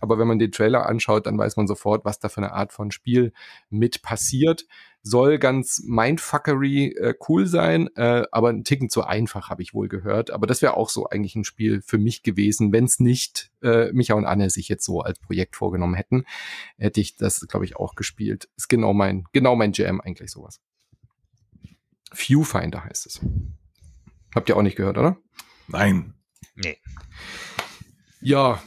aber wenn man den Trailer anschaut, dann weiß man sofort, was da für eine Art von Spiel mit passiert soll ganz mindfuckery äh, cool sein, äh, aber ein Ticken zu einfach, habe ich wohl gehört. Aber das wäre auch so eigentlich ein Spiel für mich gewesen, wenn es nicht äh, Micha und Anne sich jetzt so als Projekt vorgenommen hätten, hätte ich das, glaube ich, auch gespielt. Ist genau mein, genau mein Jam eigentlich sowas. Viewfinder heißt es. Habt ihr auch nicht gehört, oder? Nein. Nee. Ja,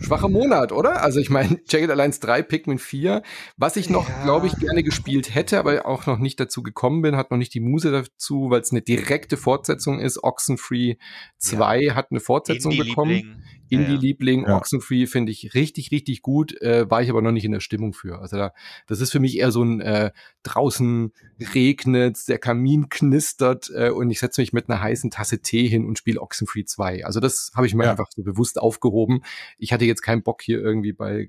schwacher Monat, oder? Also ich meine, Jagged Alliance 3, Pikmin 4, was ich noch, ja. glaube ich, gerne gespielt hätte, aber auch noch nicht dazu gekommen bin, hat noch nicht die Muse dazu, weil es eine direkte Fortsetzung ist. Oxenfree 2 ja. hat eine Fortsetzung bekommen. Indie-Liebling, ja. Oxenfree finde ich richtig, richtig gut, äh, war ich aber noch nicht in der Stimmung für. Also da, das ist für mich eher so ein äh, draußen regnet, der Kamin knistert äh, und ich setze mich mit einer heißen Tasse Tee hin und spiele Oxenfree 2. Also das habe ich mir ja. einfach so bewusst aufgehoben. Ich hatte jetzt keinen Bock hier irgendwie bei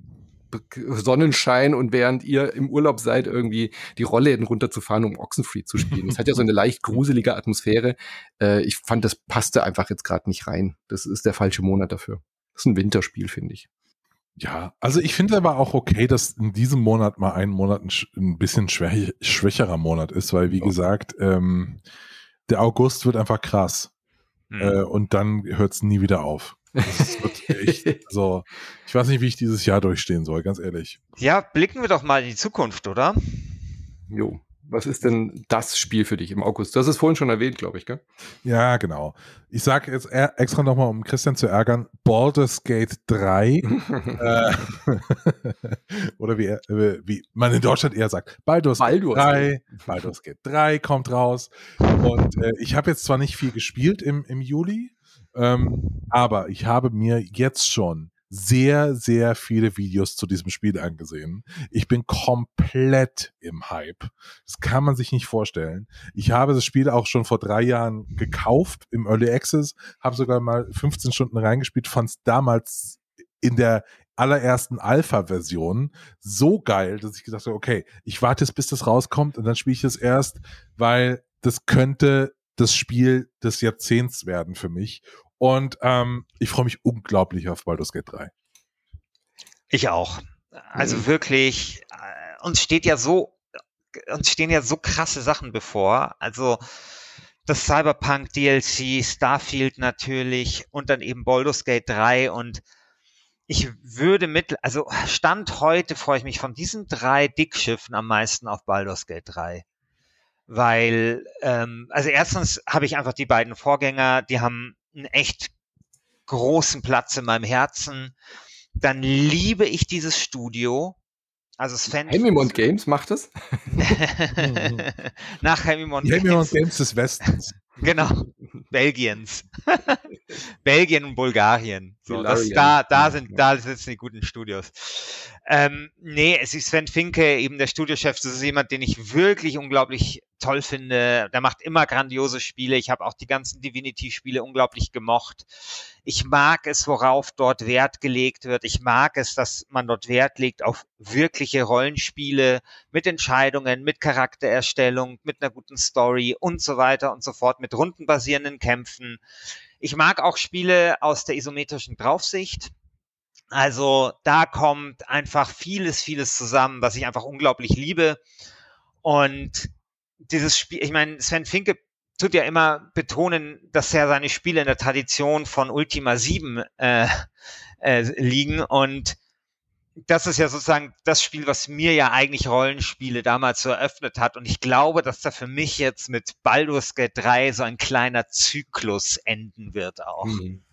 Sonnenschein und während ihr im Urlaub seid, irgendwie die Rollläden runterzufahren, um Oxenfree zu spielen. Das hat ja so eine leicht gruselige Atmosphäre. Äh, ich fand, das passte einfach jetzt gerade nicht rein. Das ist der falsche Monat dafür. Das ist ein Winterspiel, finde ich. Ja, also ich finde aber auch okay, dass in diesem Monat mal ein Monat ein, ein bisschen schwäch, schwächerer Monat ist, weil wie ja. gesagt, ähm, der August wird einfach krass. Mhm. Äh, und dann hört es nie wieder auf. Das wird echt so. Ich weiß nicht, wie ich dieses Jahr durchstehen soll, ganz ehrlich. Ja, blicken wir doch mal in die Zukunft, oder? Jo. Was ist denn das Spiel für dich im August? Das ist vorhin schon erwähnt, glaube ich, gell? Ja, genau. Ich sage jetzt extra nochmal, um Christian zu ärgern, Baldur's Gate 3. äh, oder wie, wie man in Deutschland eher sagt, Baldur's, Baldur's Gate 3. Gate. Baldur's Gate 3 kommt raus. Und äh, ich habe jetzt zwar nicht viel gespielt im, im Juli, ähm, aber ich habe mir jetzt schon sehr, sehr viele Videos zu diesem Spiel angesehen. Ich bin komplett im Hype. Das kann man sich nicht vorstellen. Ich habe das Spiel auch schon vor drei Jahren gekauft im Early Access, habe sogar mal 15 Stunden reingespielt, fand es damals in der allerersten Alpha-Version so geil, dass ich gesagt habe, okay, ich warte jetzt, bis das rauskommt und dann spiele ich es erst, weil das könnte das Spiel des Jahrzehnts werden für mich. Und ähm, ich freue mich unglaublich auf Baldur's Gate 3. Ich auch. Also mhm. wirklich, äh, uns steht ja so, uns stehen ja so krasse Sachen bevor. Also das Cyberpunk DLC, Starfield natürlich und dann eben Baldur's Gate 3 und ich würde mit, also Stand heute freue ich mich von diesen drei Dickschiffen am meisten auf Baldur's Gate 3. Weil, ähm, also erstens habe ich einfach die beiden Vorgänger, die haben einen echt großen Platz in meinem Herzen. Dann liebe ich dieses Studio. Also Sven. Hemimont Games macht es? Nach Hemimont Games. Hemimont Games des Westens. Genau. Belgiens. Belgien und Bulgarien. So, das, da, da sind, da sitzen die guten Studios. Ähm, nee, es ist Sven Finke, eben der Studiochef. Das ist jemand, den ich wirklich unglaublich toll finde. Der macht immer grandiose Spiele. Ich habe auch die ganzen Divinity-Spiele unglaublich gemocht. Ich mag es, worauf dort Wert gelegt wird. Ich mag es, dass man dort Wert legt auf wirkliche Rollenspiele mit Entscheidungen, mit Charaktererstellung, mit einer guten Story und so weiter und so fort, mit rundenbasierenden Kämpfen. Ich mag auch Spiele aus der isometrischen Draufsicht. Also da kommt einfach vieles, vieles zusammen, was ich einfach unglaublich liebe. Und dieses Spiel, ich meine, Sven Finke tut ja immer betonen, dass er seine Spiele in der Tradition von Ultima 7 äh, äh, liegen und das ist ja sozusagen das Spiel, was mir ja eigentlich Rollenspiele damals so eröffnet hat. Und ich glaube, dass da für mich jetzt mit Baldur's Gate 3 so ein kleiner Zyklus enden wird auch. Mhm.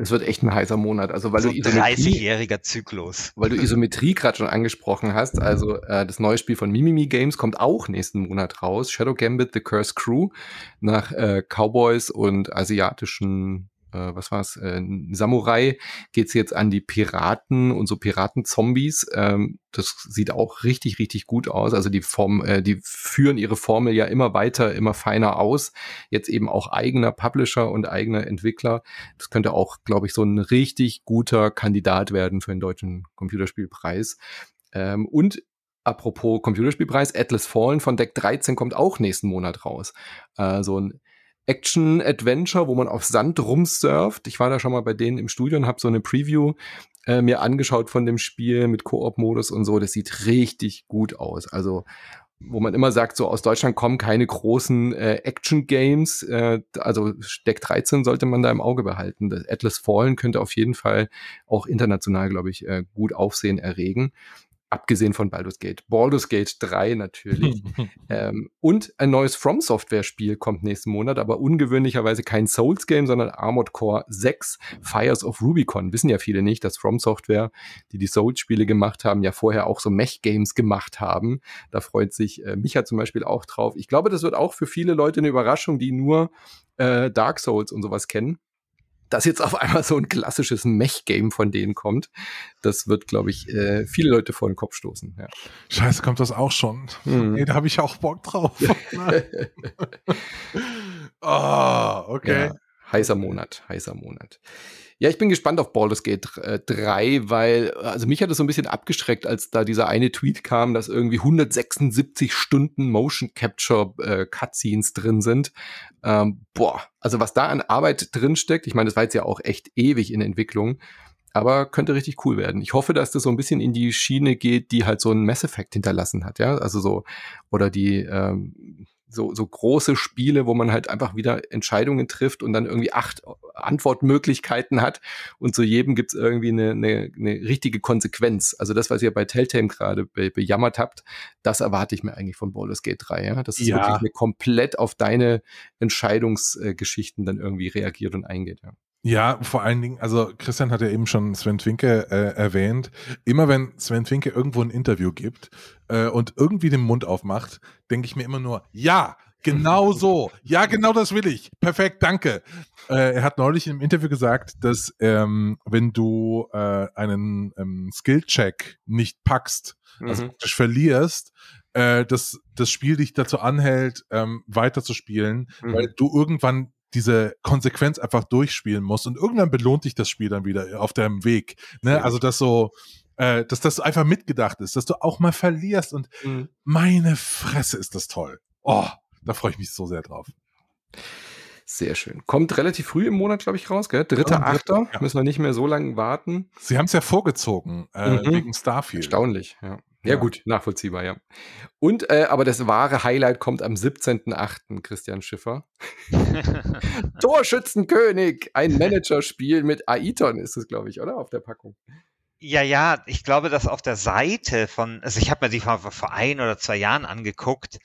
Das wird echt ein heißer Monat. Also weil so du ein 30-jähriger Zyklus. Weil du Isometrie gerade schon angesprochen hast. Also äh, das neue Spiel von Mimimi Games kommt auch nächsten Monat raus. Shadow Gambit, The Curse Crew. Nach äh, Cowboys und asiatischen äh, was war es, äh, Samurai, geht's jetzt an die Piraten und so Piratenzombies. Ähm, das sieht auch richtig, richtig gut aus. Also die Form, äh, die führen ihre Formel ja immer weiter, immer feiner aus. Jetzt eben auch eigener Publisher und eigener Entwickler. Das könnte auch, glaube ich, so ein richtig guter Kandidat werden für den deutschen Computerspielpreis. Ähm, und apropos Computerspielpreis, Atlas Fallen von Deck 13 kommt auch nächsten Monat raus. Äh, so ein Action-Adventure, wo man auf Sand rumsurft. Ich war da schon mal bei denen im Studio und habe so eine Preview äh, mir angeschaut von dem Spiel mit Koop-Modus und so. Das sieht richtig gut aus. Also wo man immer sagt, so aus Deutschland kommen keine großen äh, Action-Games. Äh, also Deck 13 sollte man da im Auge behalten. Das Atlas Fallen könnte auf jeden Fall auch international, glaube ich, äh, gut Aufsehen erregen abgesehen von Baldur's Gate. Baldur's Gate 3 natürlich. ähm, und ein neues From Software Spiel kommt nächsten Monat, aber ungewöhnlicherweise kein Souls Game, sondern Armored Core 6 Fires of Rubicon. Wissen ja viele nicht, dass From Software, die die Souls Spiele gemacht haben, ja vorher auch so Mech Games gemacht haben. Da freut sich äh, Micha zum Beispiel auch drauf. Ich glaube, das wird auch für viele Leute eine Überraschung, die nur äh, Dark Souls und sowas kennen dass jetzt auf einmal so ein klassisches Mech-Game von denen kommt, das wird, glaube ich, äh, viele Leute vor den Kopf stoßen. Ja. Scheiße, kommt das auch schon? Mhm. Nee, da habe ich auch Bock drauf. oh, okay. Ja, heißer Monat, heißer Monat. Ja, ich bin gespannt auf Baldur's Gate 3, äh, weil, also mich hat es so ein bisschen abgeschreckt, als da dieser eine Tweet kam, dass irgendwie 176 Stunden Motion Capture äh, Cutscenes drin sind. Ähm, boah, also was da an Arbeit drin steckt, ich meine, das war jetzt ja auch echt ewig in Entwicklung, aber könnte richtig cool werden. Ich hoffe, dass das so ein bisschen in die Schiene geht, die halt so ein Mass Effect hinterlassen hat, ja, also so, oder die, ähm, so, so große Spiele, wo man halt einfach wieder Entscheidungen trifft und dann irgendwie acht Antwortmöglichkeiten hat und zu jedem gibt's irgendwie eine, eine, eine richtige Konsequenz. Also das, was ihr bei Telltale gerade be bejammert habt, das erwarte ich mir eigentlich von Baldur's Gate 3. Ja? Das ist ja. wirklich eine komplett auf deine Entscheidungsgeschichten dann irgendwie reagiert und eingeht. Ja. Ja, vor allen Dingen, also Christian hat ja eben schon Sven Twinke äh, erwähnt. Immer wenn Sven Twinke irgendwo ein Interview gibt äh, und irgendwie den Mund aufmacht, denke ich mir immer nur, ja, genau so. Ja, genau das will ich. Perfekt, danke. Äh, er hat neulich im Interview gesagt, dass ähm, wenn du äh, einen ähm, Skill-Check nicht packst, also mhm. praktisch verlierst, äh, dass das Spiel dich dazu anhält, ähm, weiterzuspielen, mhm. weil du irgendwann diese Konsequenz einfach durchspielen musst und irgendwann belohnt dich das Spiel dann wieder auf deinem Weg. Ne? Also dass so, äh, dass das einfach mitgedacht ist, dass du auch mal verlierst und mhm. meine Fresse ist das toll. Oh, da freue ich mich so sehr drauf. Sehr schön. Kommt relativ früh im Monat, glaube ich, raus, gell? Dritter, Achter. Ja. Müssen wir nicht mehr so lange warten. Sie haben es ja vorgezogen, äh, mhm. wegen Starfield. Erstaunlich, ja. Ja, gut, nachvollziehbar, ja. Und, äh, aber das wahre Highlight kommt am 17.8., Christian Schiffer. Torschützenkönig, ein Managerspiel mit Aiton ist es, glaube ich, oder? Auf der Packung. Ja, ja, ich glaube, dass auf der Seite von, also ich habe mir die vor, vor ein oder zwei Jahren angeguckt.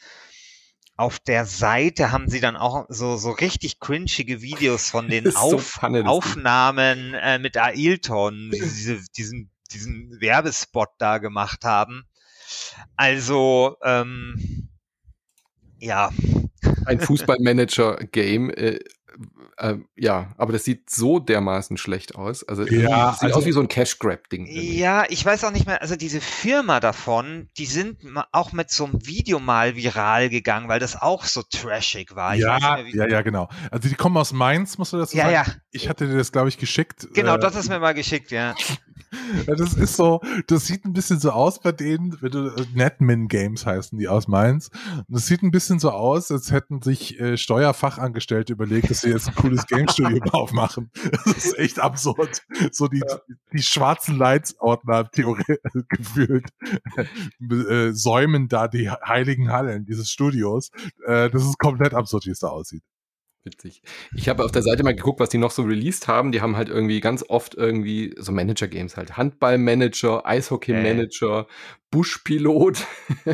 Auf der Seite haben sie dann auch so, so richtig cringige Videos von den Auf, so Aufnahmen äh, mit Ailton, diese, diesen diesen Werbespot da gemacht haben. Also, ähm, ja. Ein Fußballmanager-Game, äh, äh, ja, aber das sieht so dermaßen schlecht aus. Also ja, sieht also, aus wie so ein Cash Grab Ding. Ja, ich weiß auch nicht mehr. Also diese Firma davon, die sind auch mit so einem Video mal viral gegangen, weil das auch so trashig war. ja, mehr, ja, ja, genau. Also die kommen aus Mainz, musst du das ja, sagen? Ja, Ich hatte dir das, glaube ich, geschickt. Genau, äh, das ist mir mal geschickt, ja. Das ist so, das sieht ein bisschen so aus bei denen, wenn du äh, Netmin Games heißen die aus Mainz. Und das sieht ein bisschen so aus, als hätten sich äh, Steuerfachangestellte überlegt, dass sie jetzt ein cooles Game Studio aufmachen. Das ist echt absurd. So die, ja. die schwarzen Leitsordner theoretisch gefühlt äh, säumen da die heiligen Hallen dieses Studios. Äh, das ist komplett absurd, wie es da aussieht. Witzig. Ich habe auf der Seite mal geguckt, was die noch so released haben. Die haben halt irgendwie ganz oft irgendwie so Manager-Games halt. Handball-Manager, Eishockey-Manager, äh. Buschpilot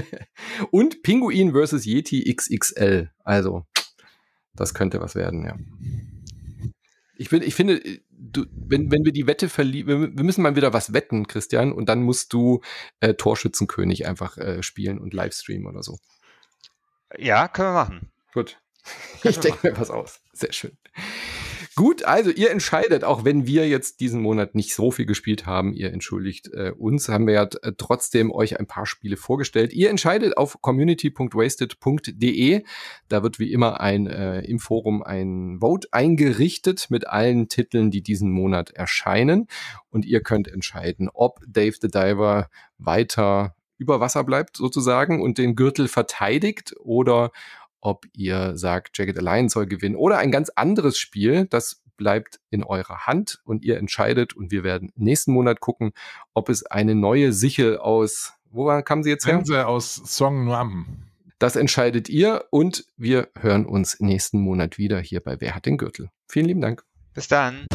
und Pinguin vs. Yeti XXL. Also, das könnte was werden, ja. Ich, bin, ich finde, du, wenn, wenn wir die Wette verlieren, wir müssen mal wieder was wetten, Christian, und dann musst du äh, Torschützenkönig einfach äh, spielen und Livestreamen oder so. Ja, können wir machen. Gut. Ich denke mir was aus. Sehr schön. Gut, also ihr entscheidet, auch wenn wir jetzt diesen Monat nicht so viel gespielt haben, ihr entschuldigt äh, uns, haben wir ja äh, trotzdem euch ein paar Spiele vorgestellt. Ihr entscheidet auf community.wasted.de. Da wird wie immer ein äh, im Forum ein Vote eingerichtet mit allen Titeln, die diesen Monat erscheinen. Und ihr könnt entscheiden, ob Dave the Diver weiter über Wasser bleibt sozusagen und den Gürtel verteidigt oder ob ihr sagt, Jagged Alliance soll gewinnen oder ein ganz anderes Spiel, das bleibt in eurer Hand und ihr entscheidet und wir werden nächsten Monat gucken, ob es eine neue Sichel aus, wo kam sie jetzt her? Sense aus Song Nuam. Das entscheidet ihr und wir hören uns nächsten Monat wieder hier bei Wer hat den Gürtel. Vielen lieben Dank. Bis dann.